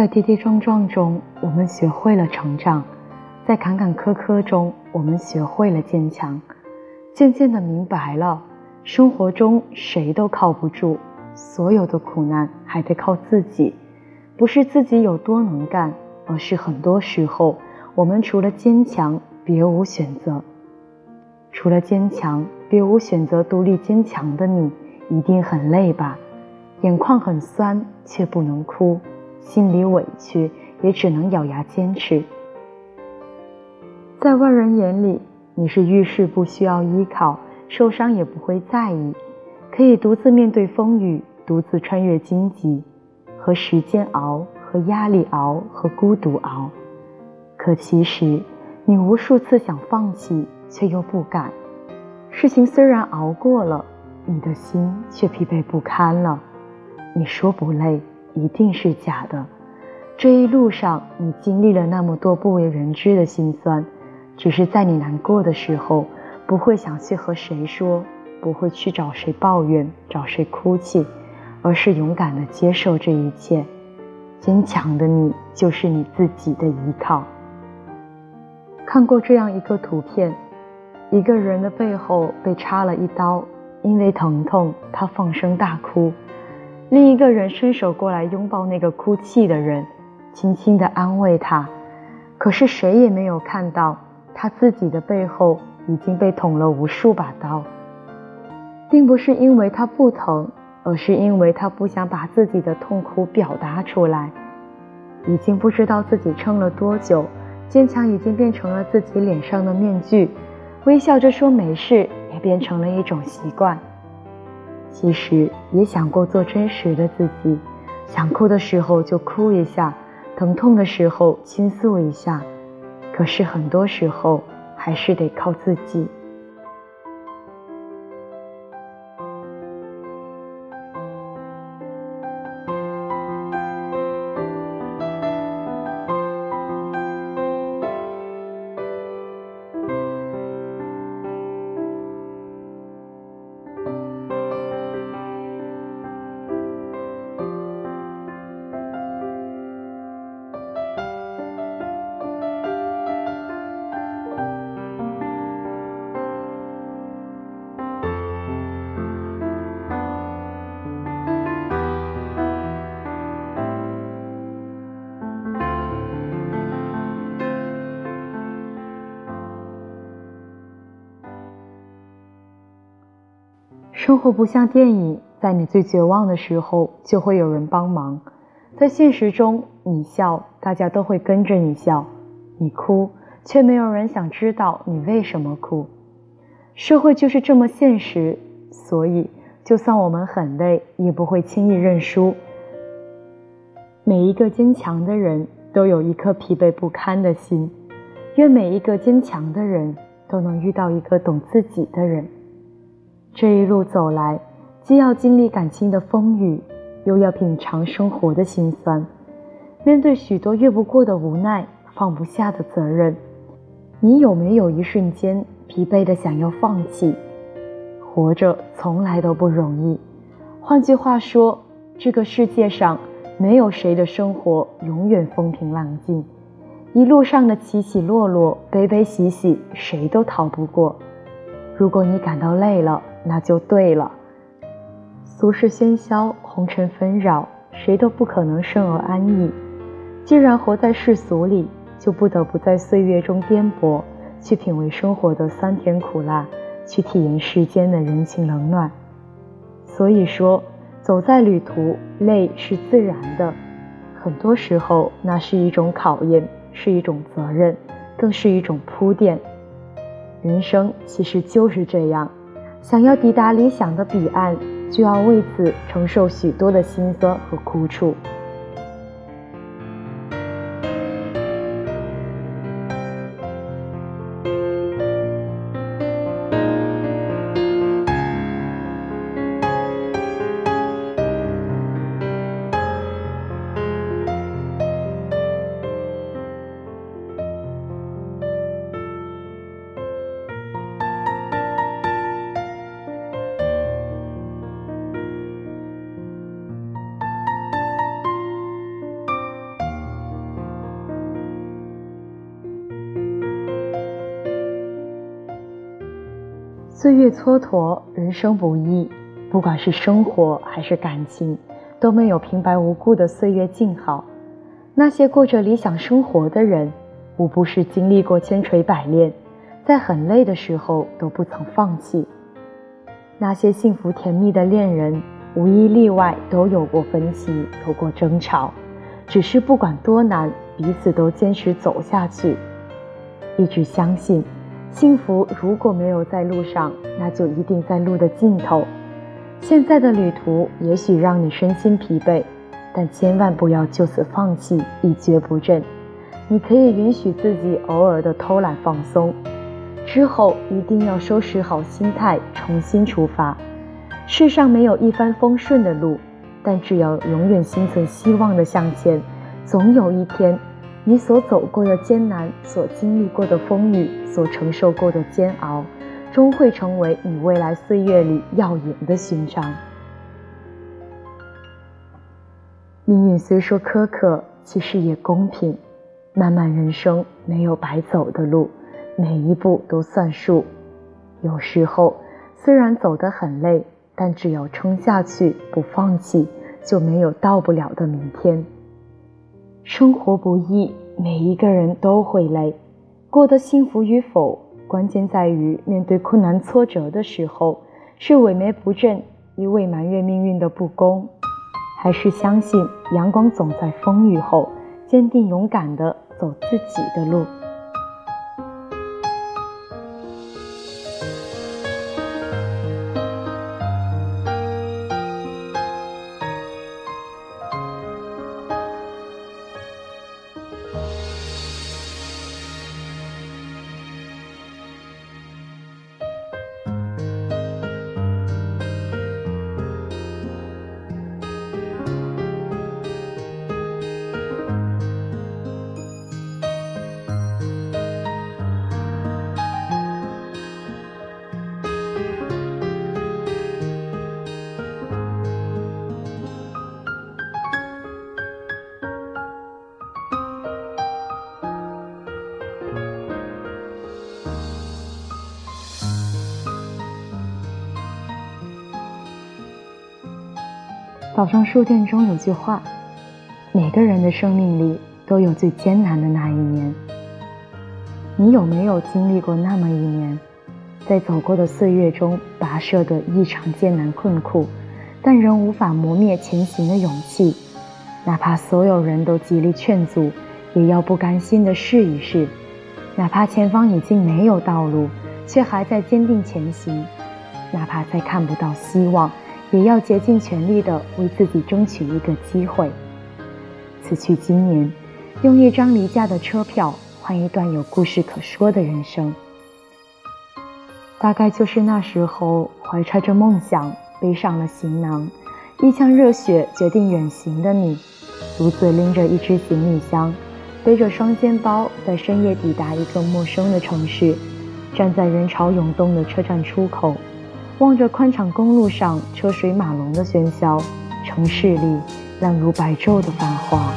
在跌跌撞撞中，我们学会了成长；在坎坎坷坷中，我们学会了坚强。渐渐的明白了，生活中谁都靠不住，所有的苦难还得靠自己。不是自己有多能干，而是很多时候，我们除了坚强，别无选择。除了坚强，别无选择。独立坚强的你，一定很累吧？眼眶很酸，却不能哭；心里委屈，也只能咬牙坚持。在外人眼里，你是遇事不需要依靠，受伤也不会在意，可以独自面对风雨，独自穿越荆棘。和时间熬，和压力熬，和孤独熬。可其实，你无数次想放弃，却又不敢。事情虽然熬过了，你的心却疲惫不堪了。你说不累，一定是假的。这一路上，你经历了那么多不为人知的辛酸，只是在你难过的时候，不会想去和谁说，不会去找谁抱怨，找谁哭泣。而是勇敢的接受这一切，坚强的你就是你自己的依靠。看过这样一个图片，一个人的背后被插了一刀，因为疼痛，他放声大哭。另一个人伸手过来拥抱那个哭泣的人，轻轻的安慰他。可是谁也没有看到，他自己的背后已经被捅了无数把刀，并不是因为他不疼。而是因为他不想把自己的痛苦表达出来，已经不知道自己撑了多久，坚强已经变成了自己脸上的面具，微笑着说没事也变成了一种习惯。其实也想过做真实的自己，想哭的时候就哭一下，疼痛的时候倾诉一下，可是很多时候还是得靠自己。生活不像电影，在你最绝望的时候就会有人帮忙。在现实中，你笑，大家都会跟着你笑；你哭，却没有人想知道你为什么哭。社会就是这么现实，所以就算我们很累，也不会轻易认输。每一个坚强的人都有一颗疲惫不堪的心，愿每一个坚强的人都能遇到一个懂自己的人。这一路走来，既要经历感情的风雨，又要品尝生活的辛酸，面对许多越不过的无奈、放不下的责任，你有没有一瞬间疲惫的想要放弃？活着从来都不容易。换句话说，这个世界上没有谁的生活永远风平浪静，一路上的起起落落、悲悲喜喜，谁都逃不过。如果你感到累了，那就对了。俗世喧嚣，红尘纷扰，谁都不可能生而安逸。既然活在世俗里，就不得不在岁月中颠簸，去品味生活的酸甜苦辣，去体验世间的人情冷暖。所以说，走在旅途，累是自然的。很多时候，那是一种考验，是一种责任，更是一种铺垫。人生其实就是这样，想要抵达理想的彼岸，就要为此承受许多的辛酸和苦楚。岁月蹉跎，人生不易，不管是生活还是感情，都没有平白无故的岁月静好。那些过着理想生活的人，无不是经历过千锤百炼，在很累的时候都不曾放弃。那些幸福甜蜜的恋人，无一例外都有过分歧，有过争吵，只是不管多难，彼此都坚持走下去，一直相信，幸福如果没有在路上，那就一定在路的尽头。现在的旅途也许让你身心疲惫。但千万不要就此放弃，一蹶不振。你可以允许自己偶尔的偷懒放松，之后一定要收拾好心态，重新出发。世上没有一帆风顺的路，但只要永远心存希望的向前，总有一天，你所走过的艰难，所经历过的风雨，所承受过的煎熬，终会成为你未来岁月里耀眼的勋章。命运虽说苛刻，其实也公平。漫漫人生没有白走的路，每一步都算数。有时候虽然走得很累，但只要撑下去，不放弃，就没有到不了的明天。生活不易，每一个人都会累。过得幸福与否，关键在于面对困难挫折的时候，是萎靡不振，一味埋怨命运的不公。还是相信阳光总在风雨后，坚定勇敢地走自己的路。早上书店中有句话：“每个人的生命里都有最艰难的那一年。”你有没有经历过那么一年，在走过的岁月中跋涉的异常艰难困苦，但仍无法磨灭前行的勇气？哪怕所有人都极力劝阻，也要不甘心的试一试；哪怕前方已经没有道路，却还在坚定前行；哪怕再看不到希望。也要竭尽全力地为自己争取一个机会。此去经年，用一张离家的车票换一段有故事可说的人生。大概就是那时候，怀揣着梦想，背上了行囊，一腔热血决定远行的你，独自拎着一只行李箱，背着双肩包，在深夜抵达一个陌生的城市，站在人潮涌动的车站出口。望着宽敞公路上车水马龙的喧嚣，城市里亮如白昼的繁华。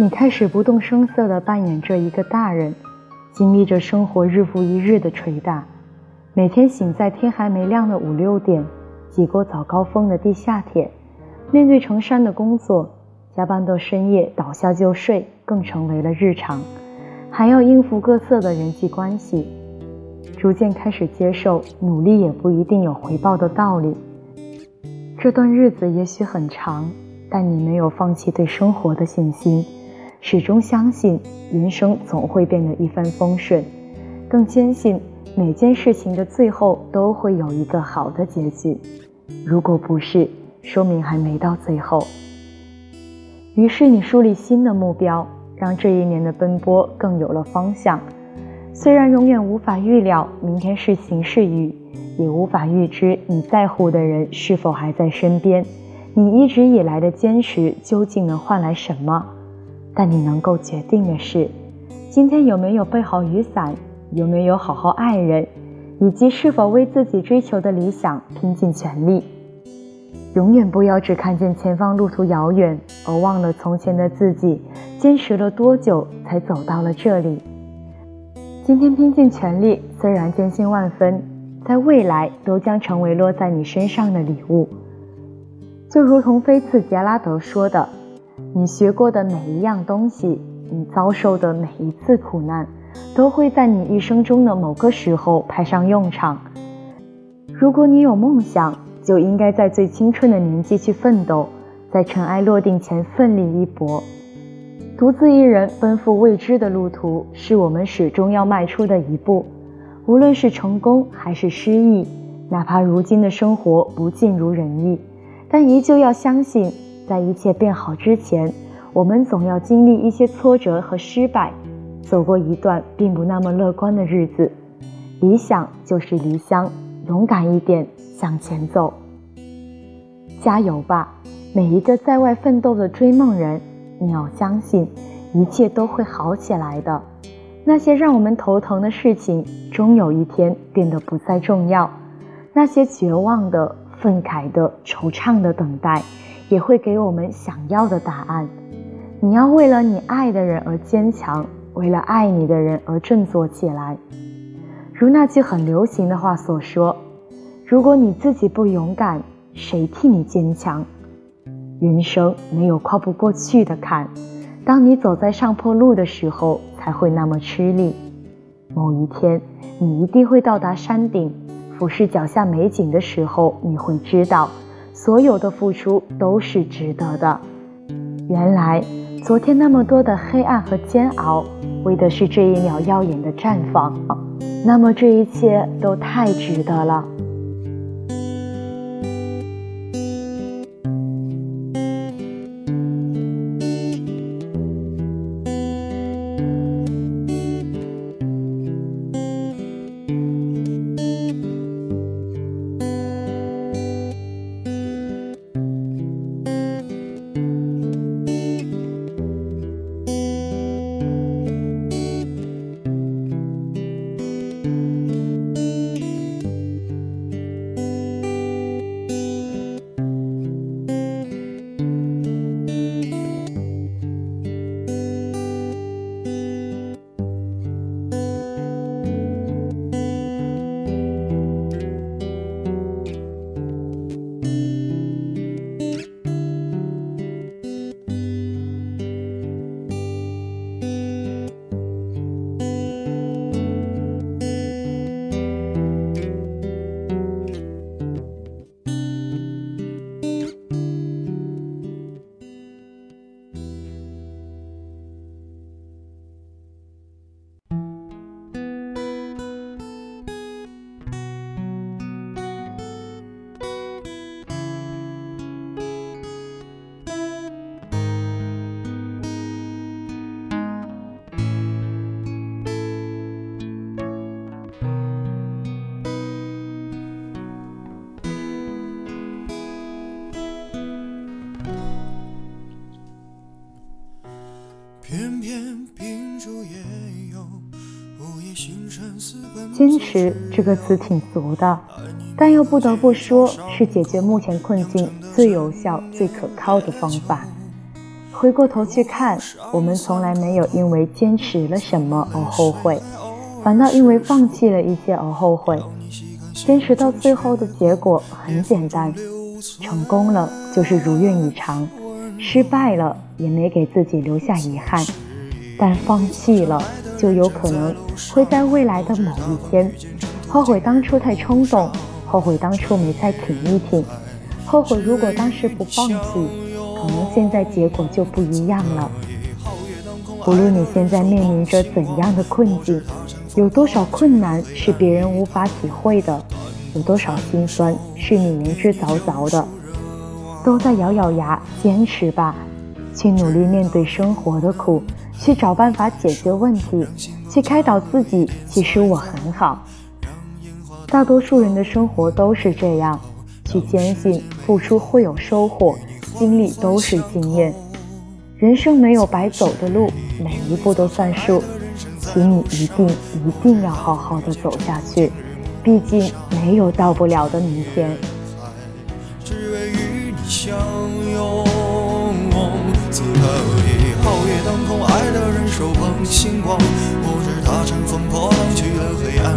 你开始不动声色地扮演着一个大人，经历着生活日复一日的捶打，每天醒在天还没亮的五六点，挤过早高峰的地下铁，面对成山的工作，加班到深夜倒下就睡，更成为了日常，还要应付各色的人际关系。逐渐开始接受努力也不一定有回报的道理。这段日子也许很长，但你没有放弃对生活的信心，始终相信人生总会变得一帆风顺，更坚信每件事情的最后都会有一个好的结局。如果不是，说明还没到最后。于是你树立新的目标，让这一年的奔波更有了方向。虽然永远无法预料明天是晴是雨，也无法预知你在乎的人是否还在身边，你一直以来的坚持究竟能换来什么？但你能够决定的是，今天有没有备好雨伞，有没有好好爱人，以及是否为自己追求的理想拼尽全力。永远不要只看见前方路途遥远，而忘了从前的自己坚持了多久才走到了这里。今天拼尽全力，虽然艰辛万分，在未来都将成为落在你身上的礼物。就如同菲茨杰拉德说的：“你学过的每一样东西，你遭受的每一次苦难，都会在你一生中的某个时候派上用场。如果你有梦想。”就应该在最青春的年纪去奋斗，在尘埃落定前奋力一搏。独自一人奔赴未知的路途，是我们始终要迈出的一步。无论是成功还是失意，哪怕如今的生活不尽如人意，但依旧要相信，在一切变好之前，我们总要经历一些挫折和失败，走过一段并不那么乐观的日子。理想就是离乡，勇敢一点。向前走，加油吧！每一个在外奋斗的追梦人，你要相信，一切都会好起来的。那些让我们头疼的事情，终有一天变得不再重要。那些绝望的、愤慨的、惆怅的等待，也会给我们想要的答案。你要为了你爱的人而坚强，为了爱你的人而振作起来。如那句很流行的话所说。如果你自己不勇敢，谁替你坚强？人生没有跨不过去的坎，当你走在上坡路的时候，才会那么吃力。某一天，你一定会到达山顶，俯视脚下美景的时候，你会知道，所有的付出都是值得的。原来，昨天那么多的黑暗和煎熬，为的是这一秒耀眼的绽放。那么，这一切都太值得了。坚持这个词挺俗的，但又不得不说是解决目前困境最有效、最可靠的方法。回过头去看，我们从来没有因为坚持了什么而后悔，反倒因为放弃了一些而后悔。坚持到最后的结果很简单：成功了就是如愿以偿，失败了也没给自己留下遗憾。但放弃了。就有可能会在未来的某一天，后悔当初太冲动，后悔当初没再挺一挺，后悔如果当时不放弃，可能现在结果就不一样了。无论你现在面临着怎样的困境，有多少困难是别人无法体会的，有多少心酸是你明知凿凿的，都在咬咬牙坚持吧，去努力面对生活的苦，去找办法解决问题，去开导自己。其实我很好。大多数人的生活都是这样，去坚信付出会有收获，经历都是经验。人生没有白走的路，每一步都算数，请你一定一定要好好的走下去，毕竟没有到不了的明天。只为与你相拥，手捧星光，不知他乘风破浪去了黑暗